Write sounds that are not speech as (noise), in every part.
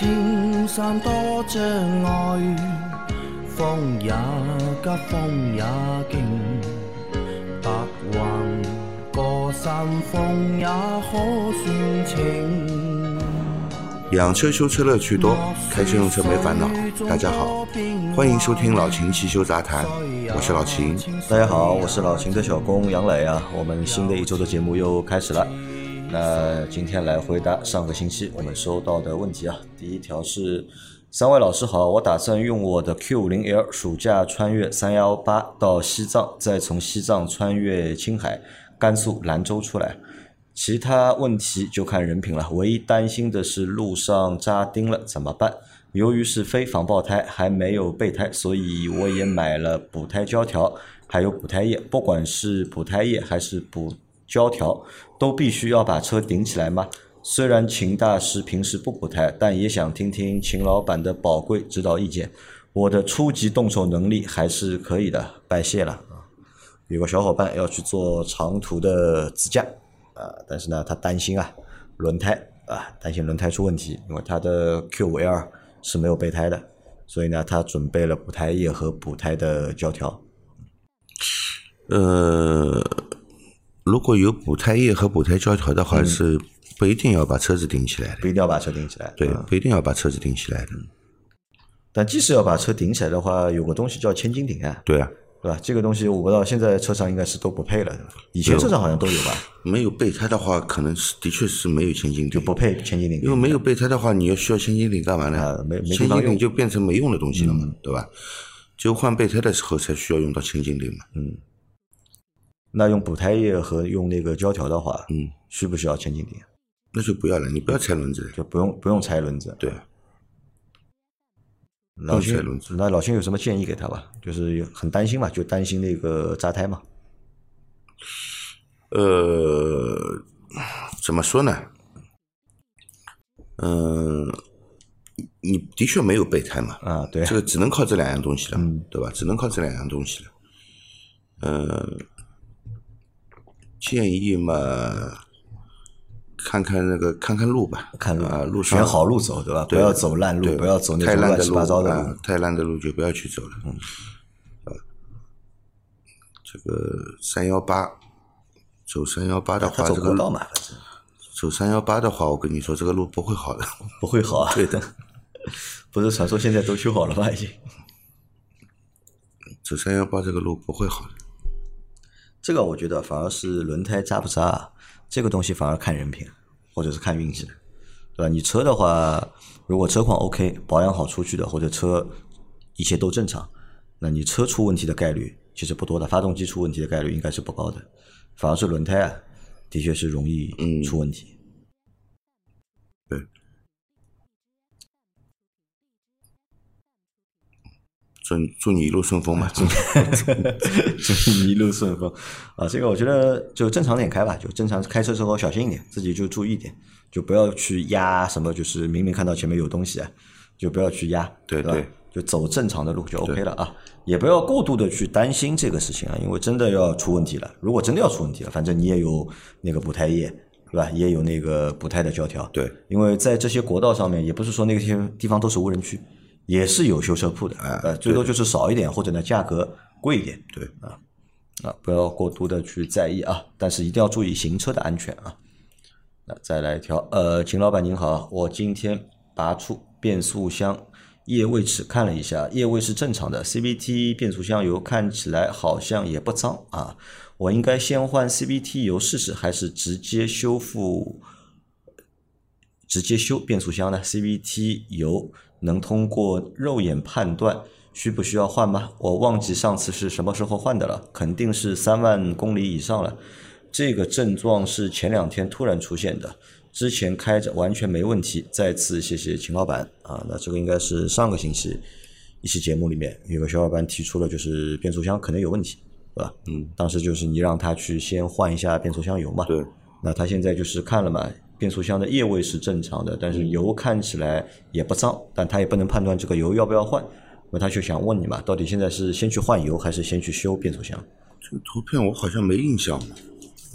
青山多障碍，风也急，风也劲，白云过山峰也可算情。养车修车乐趣多，开车用车没烦恼。大家好，欢迎收听老秦汽修杂谈，我是老秦。大家好，我是老秦的小工杨磊啊。我们新的一周的节目又开始了。那今天来回答上个星期我们收到的问题啊。第一条是，三位老师好，我打算用我的 Q 五零 L 暑假穿越三幺八到西藏，再从西藏穿越青海、甘肃兰州出来。其他问题就看人品了。唯一担心的是路上扎钉了怎么办？由于是非防爆胎，还没有备胎，所以我也买了补胎胶条，还有补胎液。不管是补胎液还是补胶条，都必须要把车顶起来吗？虽然秦大师平时不补胎，但也想听听秦老板的宝贵指导意见。我的初级动手能力还是可以的，拜谢了啊！有个小伙伴要去做长途的自驾。啊，但是呢，他担心啊，轮胎啊，担心轮胎出问题，因为他的 Q 五 L 是没有备胎的，所以呢，他准备了补胎液和补胎的胶条。呃，如果有补胎液和补胎胶条的话，是不一定要把车子顶起来的，不一定要把车顶起来，对，不一定要把车子顶起来的。但即使要把车顶起来的话，有个东西叫千斤顶啊，对啊。对吧？这个东西我不知道，现在车上应该是都不配了，对吧？以前车上好像都有吧。没有备胎的话，可能是的确是没有千斤顶，就不配千斤顶。因为没有备胎的话，你要需要千斤顶干嘛呢？没没千斤顶就变成没用的东西了嘛，对吧？只有换备胎的时候才需要用到千斤顶嘛。嗯。那用补胎液和用那个胶条的话，嗯，需不需要千斤顶？那就不要了，你不要拆轮子，就不用不用拆轮子。对。老秦，那老秦有什么建议给他吧？就是很担心嘛，就担心那个扎胎嘛。呃，怎么说呢？嗯，你的确没有备胎嘛。啊，对。这个只能靠这两样东西了，对吧？只能靠这两样东西了。嗯，建议嘛。看看那个，看看路吧，看路啊，路上选好路走，对吧？不要走烂路，不要走那种乱七八糟的路。太烂的路就不要去走了。嗯，啊，这个三幺八，走三幺八的话，这个路嘛，走三幺八的话，我跟你说，这个路不会好的，不会好啊。对的，(laughs) 不是传说现在都修好了吗？已经。走三幺八这个路不会好的。这个我觉得反而是轮胎扎不扎。这个东西反而看人品，或者是看运气的，对吧？你车的话，如果车况 OK，保养好出去的，或者车一切都正常，那你车出问题的概率其实不多的，发动机出问题的概率应该是不高的，反而是轮胎啊，的确是容易出问题。对。祝祝你一路顺风嘛！祝 (laughs) 祝你一路顺风啊！这个我觉得就正常点开吧，就正常开车时候小心一点，自己就注意点，就不要去压什么，就是明明看到前面有东西啊，就不要去压，对对，就走正常的路就 OK 了啊！也不要过度的去担心这个事情啊，因为真的要出问题了。如果真的要出问题了，反正你也有那个补胎液，是吧？也有那个补胎的胶条，对，因为在这些国道上面，也不是说那些地方都是无人区。也是有修车铺的，呃，最多就是少一点，或者呢价格贵一点，对啊，啊，不要过度的去在意啊，但是一定要注意行车的安全啊。那再来一条，呃，秦老板您好，我今天拔出变速箱液位尺看了一下，液位是正常的，CVT 变速箱油看起来好像也不脏啊，我应该先换 CVT 油试试，还是直接修复？直接修变速箱呢？CVT 油能通过肉眼判断需不需要换吗？我忘记上次是什么时候换的了，肯定是三万公里以上了。这个症状是前两天突然出现的，之前开着完全没问题。再次谢谢秦老板啊，那这个应该是上个星期一期节目里面有个小伙伴提出了，就是变速箱可能有问题，对吧？嗯，当时就是你让他去先换一下变速箱油嘛。对，那他现在就是看了嘛。变速箱的液位是正常的，但是油看起来也不脏，但他也不能判断这个油要不要换，那他就想问你嘛，到底现在是先去换油还是先去修变速箱？这个图片我好像没印象，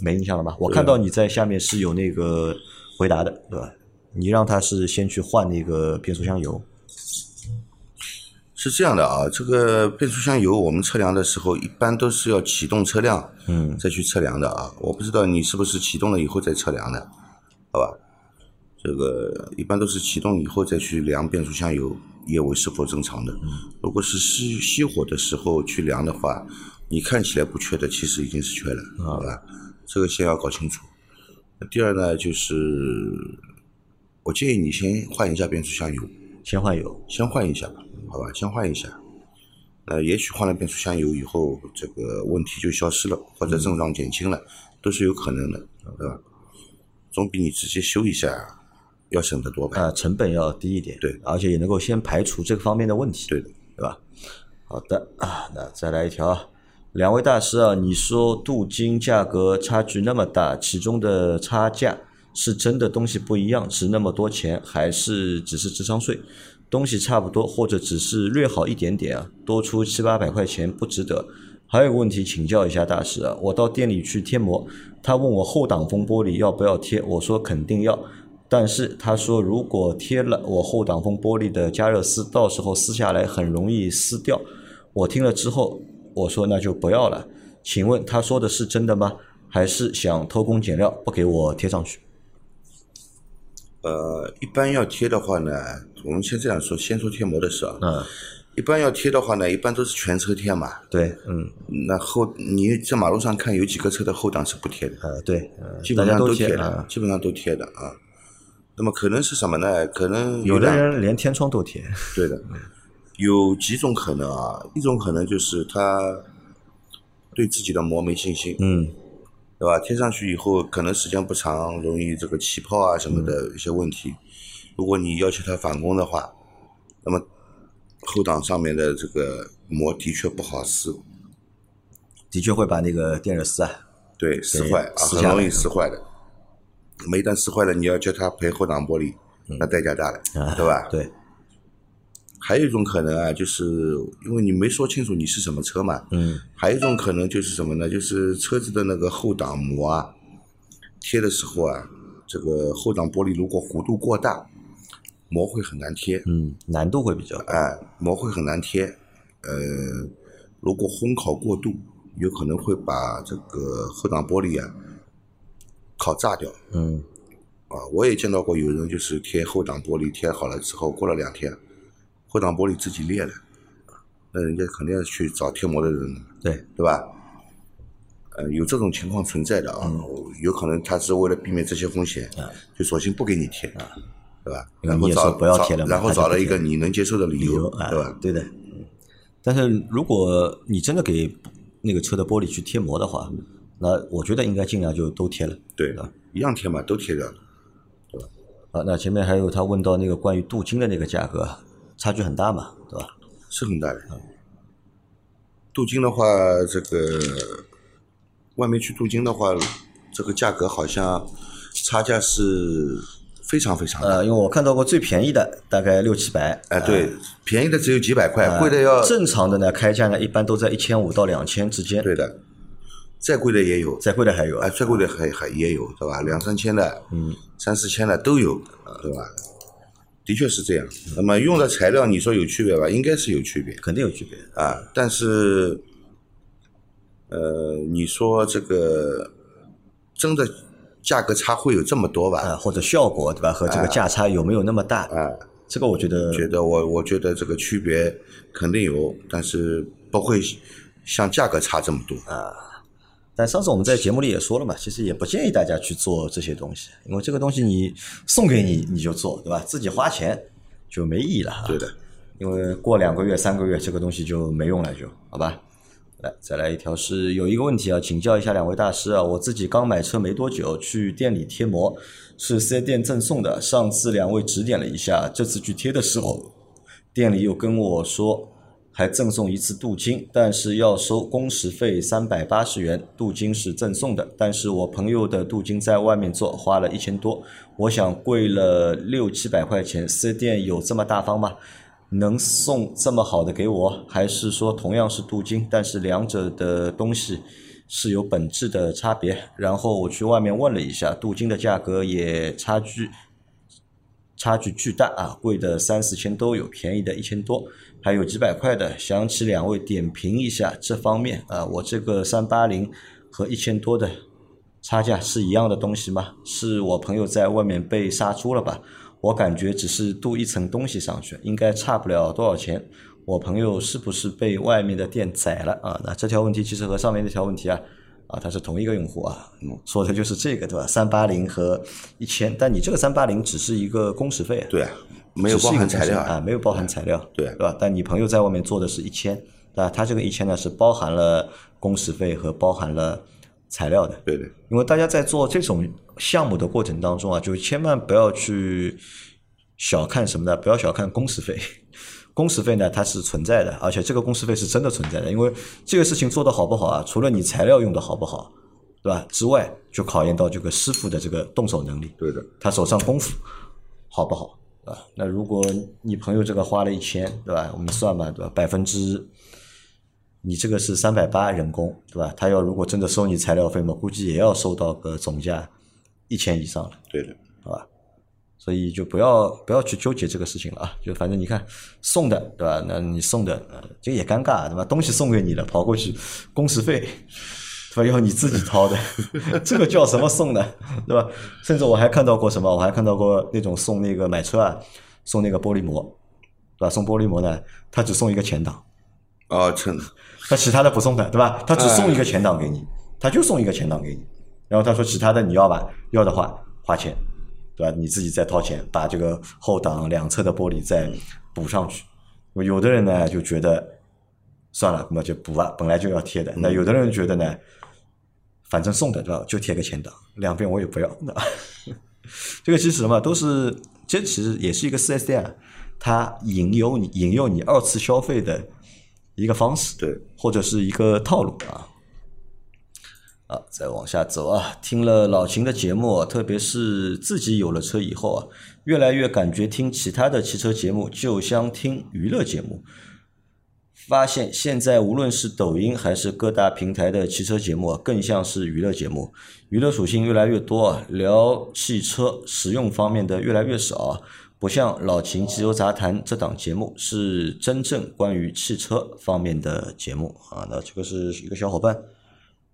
没印象了吧？我看到你在下面是有那个回答的，对吧？你让他是先去换那个变速箱油，是这样的啊，这个变速箱油我们测量的时候，一般都是要启动车辆，嗯，再去测量的啊。我不知道你是不是启动了以后再测量的，好吧？这个一般都是启动以后再去量变速箱油液位是否正常的。如果是熄熄火的时候去量的话，你看起来不缺的，其实已经是缺了，好吧？这个先要搞清楚。第二呢，就是我建议你先换一下变速箱油，先换油，先换一下吧，好吧？先换一下。呃，也许换了变速箱油以后，这个问题就消失了，或者症状减轻了，都是有可能的，对吧？总比你直接修一下要省得多吧？啊，成本要低一点，对而且也能够先排除这个方面的问题，对的，对吧？好的啊，那再来一条啊，两位大师啊，你说镀金价格差距那么大，其中的差价是真的东西不一样，值那么多钱，还是只是智商税？东西差不多，或者只是略好一点点啊，多出七八百块钱不值得。还有个问题请教一下大师啊，我到店里去贴膜，他问我后挡风玻璃要不要贴，我说肯定要。但是他说，如果贴了我后挡风玻璃的加热丝，到时候撕下来很容易撕掉。我听了之后，我说那就不要了。请问他说的是真的吗？还是想偷工减料不给我贴上去？呃，一般要贴的话呢，我们先这样说，先说贴膜的事啊。嗯，一般要贴的话呢，一般都是全车贴嘛。对，嗯，那后你在马路上看有几个车的后挡是不贴的，呃，对，呃基本上都贴的啊，，基本上都贴的啊。那么可能是什么呢？可能有的人连天窗都贴。对的，有几种可能啊。一种可能就是他对自己的膜没信心，嗯，对吧？贴上去以后，可能时间不长，容易这个起泡啊什么的一些问题。如果你要求他返工的话，那么后挡上面的这个膜的确不好撕，的确会把那个电热丝啊，对，撕坏啊，撕很容易撕坏的。那么一旦撕坏了，你要叫他赔后挡玻璃，那代价大了，对吧？嗯对，还有一种可能啊，就是因为你没说清楚你是什么车嘛，嗯，还有一种可能就是什么呢？就是车子的那个后挡膜啊，贴的时候啊，这个后挡玻璃如果弧度过大，膜会很难贴，嗯，难度会比较大。哎，膜会很难贴。呃，如果烘烤过度，有可能会把这个后挡玻璃啊烤炸掉。嗯，啊，我也见到过有人就是贴后挡玻璃贴好了之后，过了两天，后挡玻璃自己裂了，那人家肯定要去找贴膜的人，对，对吧？呃，有这种情况存在的啊，有可能他是为了避免这些风险，就索性不给你贴，对吧？你也然后找说不要贴了嘛然后找了一个你能接受的理由，对吧？对的。嗯但是如果你真的给那个车的玻璃去贴膜的话，那我觉得应该尽量就都贴了。对的，一样贴嘛，都贴掉了。啊，那前面还有他问到那个关于镀金的那个价格，差距很大嘛，对吧？是很大的。镀金的话，这个外面去镀金的话，这个价格好像差价是非常非常大。呃，因为我看到过最便宜的大概六七百，哎，对，便宜的只有几百块，贵的要正常的呢开价呢一般都在一千五到两千之间，对的，再贵的也有，再贵的还有哎，再贵的还还也有，对吧？两三千的，嗯，三四千的都有，对吧？的确是这样。那么用的材料，你说有区别吧？应该是有区别。肯定有区别。啊，但是，呃，你说这个真的价格差会有这么多吧？啊，或者效果对吧？和这个价差有没有那么大？啊，这个我觉得觉得我我觉得这个区别肯定有，但是不会像价格差这么多啊。但上次我们在节目里也说了嘛，其实也不建议大家去做这些东西，因为这个东西你送给你你就做，对吧？自己花钱就没意义了。对的，因为过两个月、三个月，这个东西就没用了，就好吧。来，再来一条是有一个问题啊，请教一下两位大师啊，我自己刚买车没多久，去店里贴膜，是四 S 店赠送的。上次两位指点了一下，这次去贴的时候，店里又跟我说还赠送一次镀金，但是要收工时费三百八十元，镀金是赠送的，但是我朋友的镀金在外面做花了一千多，我想贵了六七百块钱，四 S 店有这么大方吗？能送这么好的给我，还是说同样是镀金，但是两者的东西是有本质的差别？然后我去外面问了一下，镀金的价格也差距差距巨大啊，贵的三四千都有，便宜的一千多，还有几百块的。想请两位点评一下这方面啊，我这个三八零和一千多的差价是一样的东西吗？是我朋友在外面被杀猪了吧？我感觉只是镀一层东西上去，应该差不了多少钱。我朋友是不是被外面的店宰了啊？那这条问题其实和上面那条问题啊。啊，他是同一个用户啊，说的就是这个对吧？三八零和一千，但你这个三八零只是一个工时费，对啊，没有包含材料啊，没有包含材料，对对吧？但你朋友在外面做的是一千，对吧？他这个一千呢是包含了工时费和包含了材料的，对对。因为大家在做这种项目的过程当中啊，就千万不要去小看什么呢？不要小看工时费。(laughs) 工时费呢，它是存在的，而且这个工时费是真的存在的，因为这个事情做得好不好啊，除了你材料用的好不好，对吧？之外，就考验到这个师傅的这个动手能力，对的，他手上功夫好不好，对吧？那如果你朋友这个花了一千，对吧？我们算嘛，对吧？百分之，你这个是三百八人工，对吧？他要如果真的收你材料费嘛，估计也要收到个总价一千以上了，对的，好吧？所以就不要不要去纠结这个事情了啊！就反正你看送的对吧？那你送的呃，这也尴尬对吧？东西送给你了，跑过去工时费对吧？要你自己掏的，(laughs) 这个叫什么送的对吧？甚至我还看到过什么？我还看到过那种送那个买车啊，送那个玻璃膜对吧？送玻璃膜呢，他只送一个前挡哦，真的，他其他的不送的对吧？他只送一个前挡给你，他就送一个前挡给你，然后他说其他的你要吧？要的话花钱。对吧？你自己再掏钱把这个后挡两侧的玻璃再补上去。有的人呢就觉得算了，那么就补吧，本来就要贴的。那有的人觉得呢，反正送的对吧？就贴个前挡，两边我也不要。对 (laughs) 吧这个其实什么都是，这其实也是一个四 S 店，它引诱你、引诱你二次消费的一个方式，对，或者是一个套路啊。啊，再往下走啊！听了老秦的节目，特别是自己有了车以后啊，越来越感觉听其他的汽车节目就像听娱乐节目。发现现在无论是抖音还是各大平台的汽车节目，更像是娱乐节目，娱乐属性越来越多啊，聊汽车实用方面的越来越少，不像老秦汽油杂谈这档节目是真正关于汽车方面的节目啊。那这个是一个小伙伴。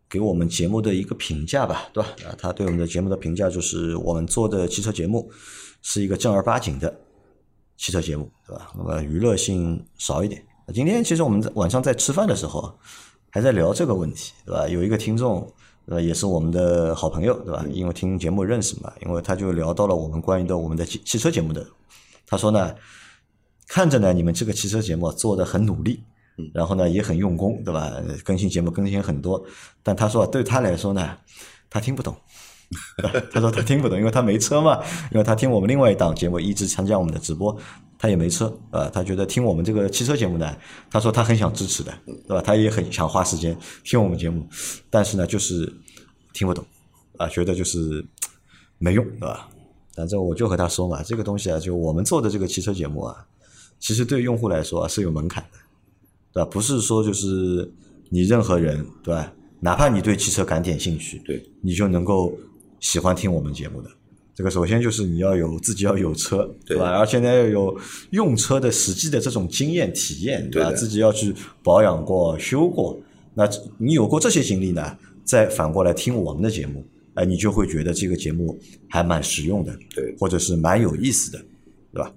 给我们节目的一个评价吧，对吧？啊，他对我们的节目的评价就是我们做的汽车节目是一个正儿八经的汽车节目，对吧？那么娱乐性少一点。今天其实我们在晚上在吃饭的时候还在聊这个问题，对吧？有一个听众呃也是我们的好朋友，对吧？因为听节目认识嘛，因为他就聊到了我们关于的我们的汽汽车节目的，他说呢，看着呢你们这个汽车节目做的很努力。然后呢，也很用功，对吧？更新节目更新很多，但他说对他来说呢，他听不懂。(laughs) 他说他听不懂，因为他没车嘛。因为他听我们另外一档节目，一直参加我们的直播，他也没车啊。他觉得听我们这个汽车节目呢，他说他很想支持的，对吧？他也很想花时间听我们节目，但是呢，就是听不懂啊，觉得就是没用，对吧？反正我就和他说嘛，这个东西啊，就我们做的这个汽车节目啊，其实对用户来说是有门槛的。对吧？不是说就是你任何人，对吧？哪怕你对汽车感点兴趣，对，你就能够喜欢听我们节目的。这个首先就是你要有自己要有车，对吧？而且呢要有用车的实际的这种经验体验，对吧？自己要去保养过、修过。那你有过这些经历呢？再反过来听我们的节目，哎，你就会觉得这个节目还蛮实用的，对，或者是蛮有意思的，对吧？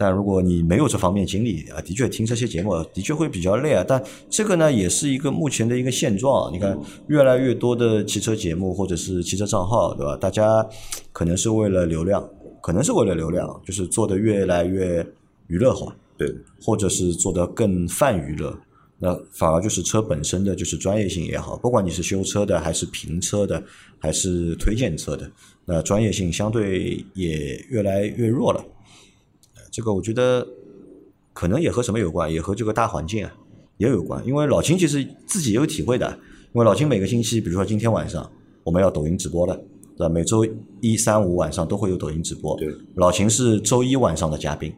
但如果你没有这方面经历啊，的确听这些节目的确会比较累啊。但这个呢，也是一个目前的一个现状。你看，越来越多的汽车节目或者是汽车账号，对吧？大家可能是为了流量，可能是为了流量，就是做的越来越娱乐化，对，或者是做的更泛娱乐。那反而就是车本身的就是专业性也好，不管你是修车的，还是评车的，还是推荐车的，那专业性相对也越来越弱了。这个我觉得可能也和什么有关，也和这个大环境啊也有关。因为老秦其实自己也有体会的，因为老秦每个星期，比如说今天晚上我们要抖音直播了，对吧？每周一、三、五晚上都会有抖音直播。对，老秦是周一晚上的嘉宾。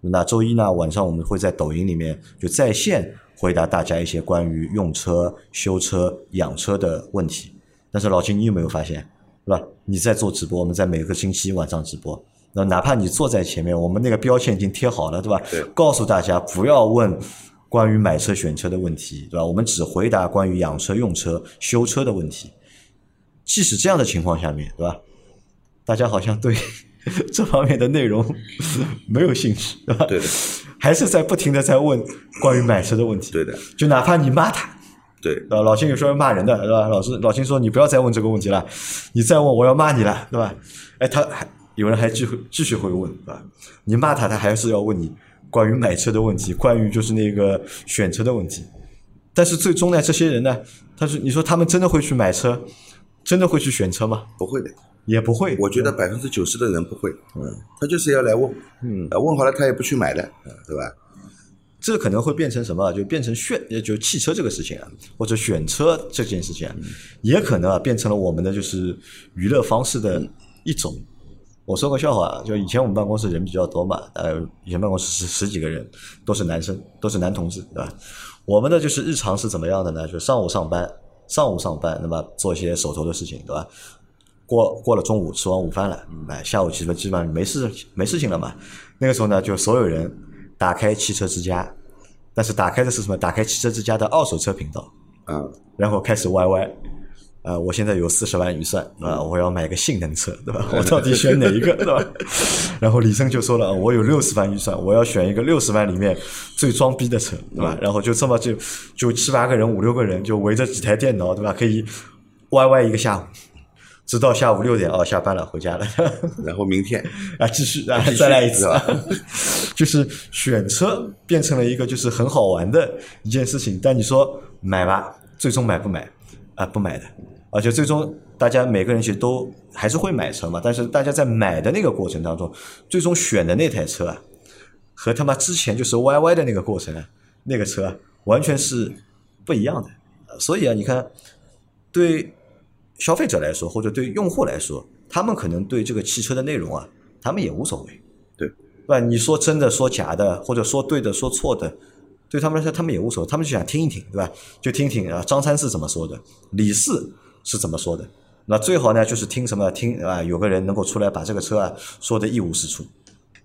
那周一呢晚上我们会在抖音里面就在线回答大家一些关于用车、修车、养车的问题。但是老秦，你有没有发现，是吧？你在做直播，我们在每个星期晚上直播。那哪怕你坐在前面，我们那个标签已经贴好了，对吧？对告诉大家不要问关于买车选车的问题，对吧？我们只回答关于养车、用车、修车的问题。即使这样的情况下面，对吧？大家好像对 (laughs) 这方面的内容 (laughs) 没有兴趣，对吧？对的，还是在不停的在问关于买车的问题。对的，就哪怕你骂他，对？老秦有时候骂人的，对吧？老师老秦说你不要再问这个问题了，你再问我要骂你了，对吧？哎，他还有人还继续继续会问，对吧？你骂他，他还是要问你关于买车的问题，关于就是那个选车的问题。但是最终呢，这些人呢，他是你说他们真的会去买车，真的会去选车吗？不会的。也不会。我觉得百分之九十的人不会，嗯，他就是要来问，嗯，问好了他也不去买的，对吧？这可能会变成什么？就变成炫，就汽车这个事情啊，或者选车这件事情啊，也可能啊变成了我们的就是娱乐方式的一种。我说个笑话啊，就以前我们办公室人比较多嘛，呃，以前办公室十十几个人，都是男生，都是男同志，对吧？我们的就是日常是怎么样的呢？就上午上班，上午上班，那么做一些手头的事情，对吧？过过了中午，吃完午饭了，哎，下午基本基本上没事没事情了嘛。那个时候呢，就所有人打开汽车之家，但是打开的是什么？打开汽车之家的二手车频道，啊，然后开始 YY。啊，我现在有四十万预算啊，我要买个性能车，对吧？我到底选哪一个，对吧？(laughs) 然后李生就说了，我有六十万预算，我要选一个六十万里面最装逼的车，对吧？然后就这么就就七八个人、五六个人就围着几台电脑，对吧？可以歪歪一个下午。直到下午六点哦，下班了，回家了。(laughs) 然后明天啊，继续啊，再来一次啊。(laughs) 就是选车变成了一个就是很好玩的一件事情，但你说买吧，最终买不买啊？不买的，而且最终大家每个人其实都还是会买车嘛。但是大家在买的那个过程当中，最终选的那台车啊，和他妈之前就是 YY 的那个过程啊，那个车啊完全是不一样的。所以啊，你看对。消费者来说，或者对用户来说，他们可能对这个汽车的内容啊，他们也无所谓，对，对吧？你说真的，说假的，或者说对的，说错的，对他们来说，他们也无所谓，他们就想听一听，对吧？就听听啊，张三是怎么说的，李四是怎么说的。那最好呢，就是听什么？听啊，有个人能够出来把这个车啊说的一无是处，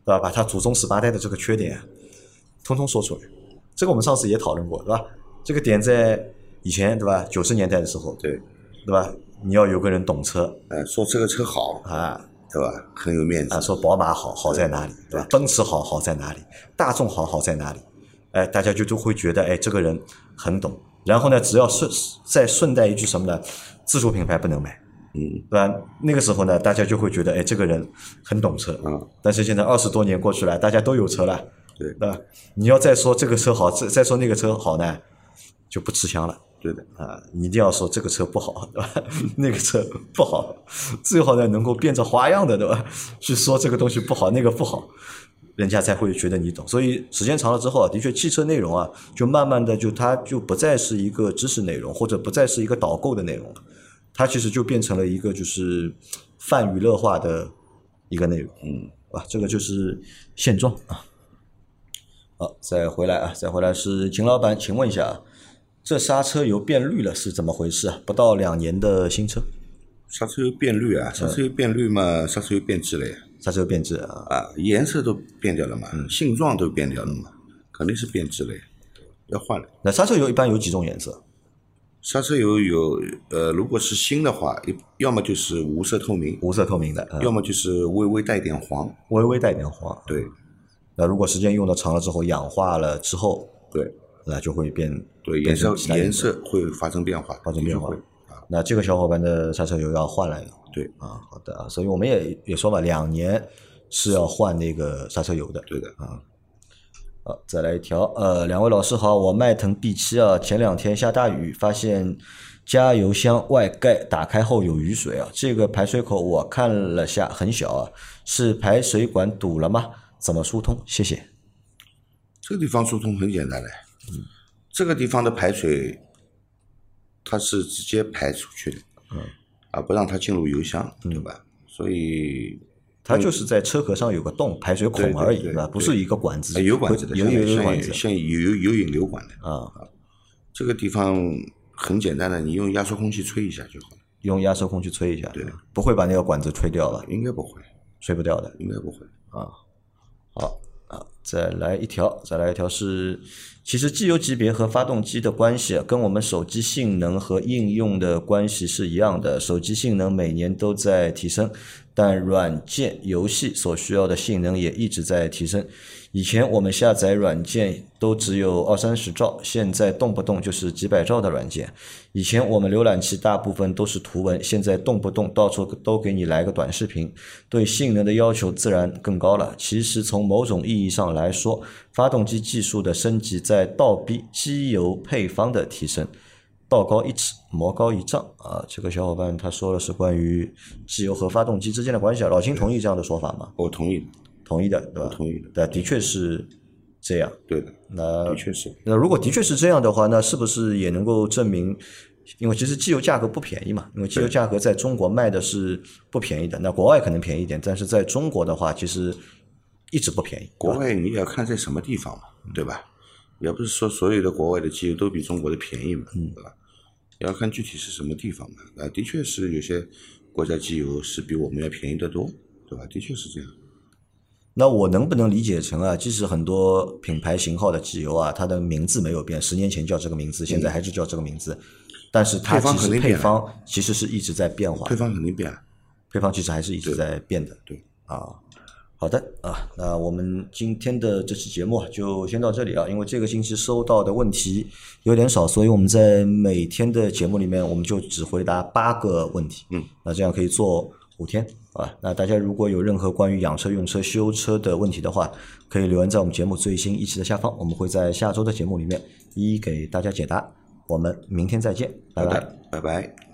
对吧？把他祖宗十八代的这个缺点，通通说出来。这个我们上次也讨论过，对吧？这个点在以前，对吧？九十年代的时候，对，对吧？你要有个人懂车，呃，说这个车好啊，对吧？很有面子啊。说宝马好，好在哪里，对吧？奔驰好，好在哪里？大众好，好在哪里？哎，大家就都会觉得，哎，这个人很懂。然后呢，只要顺再顺带一句什么呢？自主品牌不能买，嗯，对吧？那个时候呢，大家就会觉得，哎，这个人很懂车。嗯。但是现在二十多年过去了，大家都有车了，对，对吧？你要再说这个车好，再再说那个车好呢，就不吃香了。对的啊，你一定要说这个车不好，对吧？(laughs) 那个车不好，最好呢能够变着花样的，对吧？去说这个东西不好，那个不好，人家才会觉得你懂。所以时间长了之后，的确汽车内容啊，就慢慢的就它就不再是一个知识内容，或者不再是一个导购的内容了，它其实就变成了一个就是泛娱乐化的一个内容，嗯，啊，这个就是现状啊。好，再回来啊，再回来是秦老板，请问一下啊。这刹车油变绿了是怎么回事啊？不到两年的新车，刹车油变绿啊？刹车油变绿嘛？刹车油变质了呀？刹车油变质啊？啊，颜色都变掉了嘛？嗯性状都变掉了嘛？肯定是变质了呀，要换了。那刹车油一般有几种颜色？刹车油有呃，如果是新的话，要么就是无色透明，无色透明的，要么就是微微带点黄，微微带点黄。对。那如果时间用的长了之后，氧化了之后，对。那就会变，对颜色颜色会发生变化，发生变化啊。那这个小伙伴的刹车油要换了，对啊，好的啊。所以我们也也说嘛，两年是要换那个刹车油的，对的啊。好，再来一条，呃，两位老师好，我迈腾 B 七啊，前两天下大雨，发现加油箱外盖打开后有雨水啊，这个排水口我看了下很小啊，是排水管堵了吗？怎么疏通？谢谢。这个地方疏通很简单嘞。嗯，这个地方的排水，它是直接排出去的，嗯，啊不让它进入油箱，对吧？所以它就是在车壳上有个洞，排水孔而已，是吧？不是一个管子，有管子的，有有有管子，像有有有引流管的啊。这个地方很简单的，你用压缩空气吹一下就好了。用压缩空气吹一下，对，不会把那个管子吹掉了，应该不会。吹不掉的。应该不会啊。好啊，再来一条，再来一条是，其实机油级别和发动机的关系跟我们手机性能和应用的关系是一样的。手机性能每年都在提升，但软件游戏所需要的性能也一直在提升。以前我们下载软件都只有二三十兆，现在动不动就是几百兆的软件。以前我们浏览器大部分都是图文，现在动不动到处都给你来个短视频，对性能的要求自然更高了。其实从某种意义上来说，发动机技术的升级在倒逼机油配方的提升。道高一尺，魔高一丈啊！这个小伙伴他说的是关于机油和发动机之间的关系啊。老金同意这样的说法吗？我同意，同意的，对吧？同意的。对，的确是这样。对的，那的确是。那如果的确是这样的话，那是不是也能够证明？因为其实机油价格不便宜嘛，因为机油价格在中国卖的是不便宜的。那国外可能便宜一点，但是在中国的话，其实一直不便宜。国外你也要看在什么地方嘛，对吧？也不是说所有的国外的机油都比中国的便宜嘛，对吧？也要看具体是什么地方嘛。啊，的确是有些国家机油是比我们要便宜得多，对吧？的确是这样。那我能不能理解成啊？即使很多品牌型号的机油啊，它的名字没有变，十年前叫这个名字，现在还是叫这个名字，但是它配方其实肯定配方其实是一直在变化配，方肯定变了。配方其实还是一直在变的。对啊，好的啊，那我们今天的这期节目就先到这里啊，因为这个星期收到的问题有点少，所以我们在每天的节目里面，我们就只回答八个问题。嗯，那这样可以做五天啊。那大家如果有任何关于养车、用车、修车的问题的话，可以留言在我们节目最新一期的下方，我们会在下周的节目里面一一给大家解答。我们明天再见，拜拜。拜拜。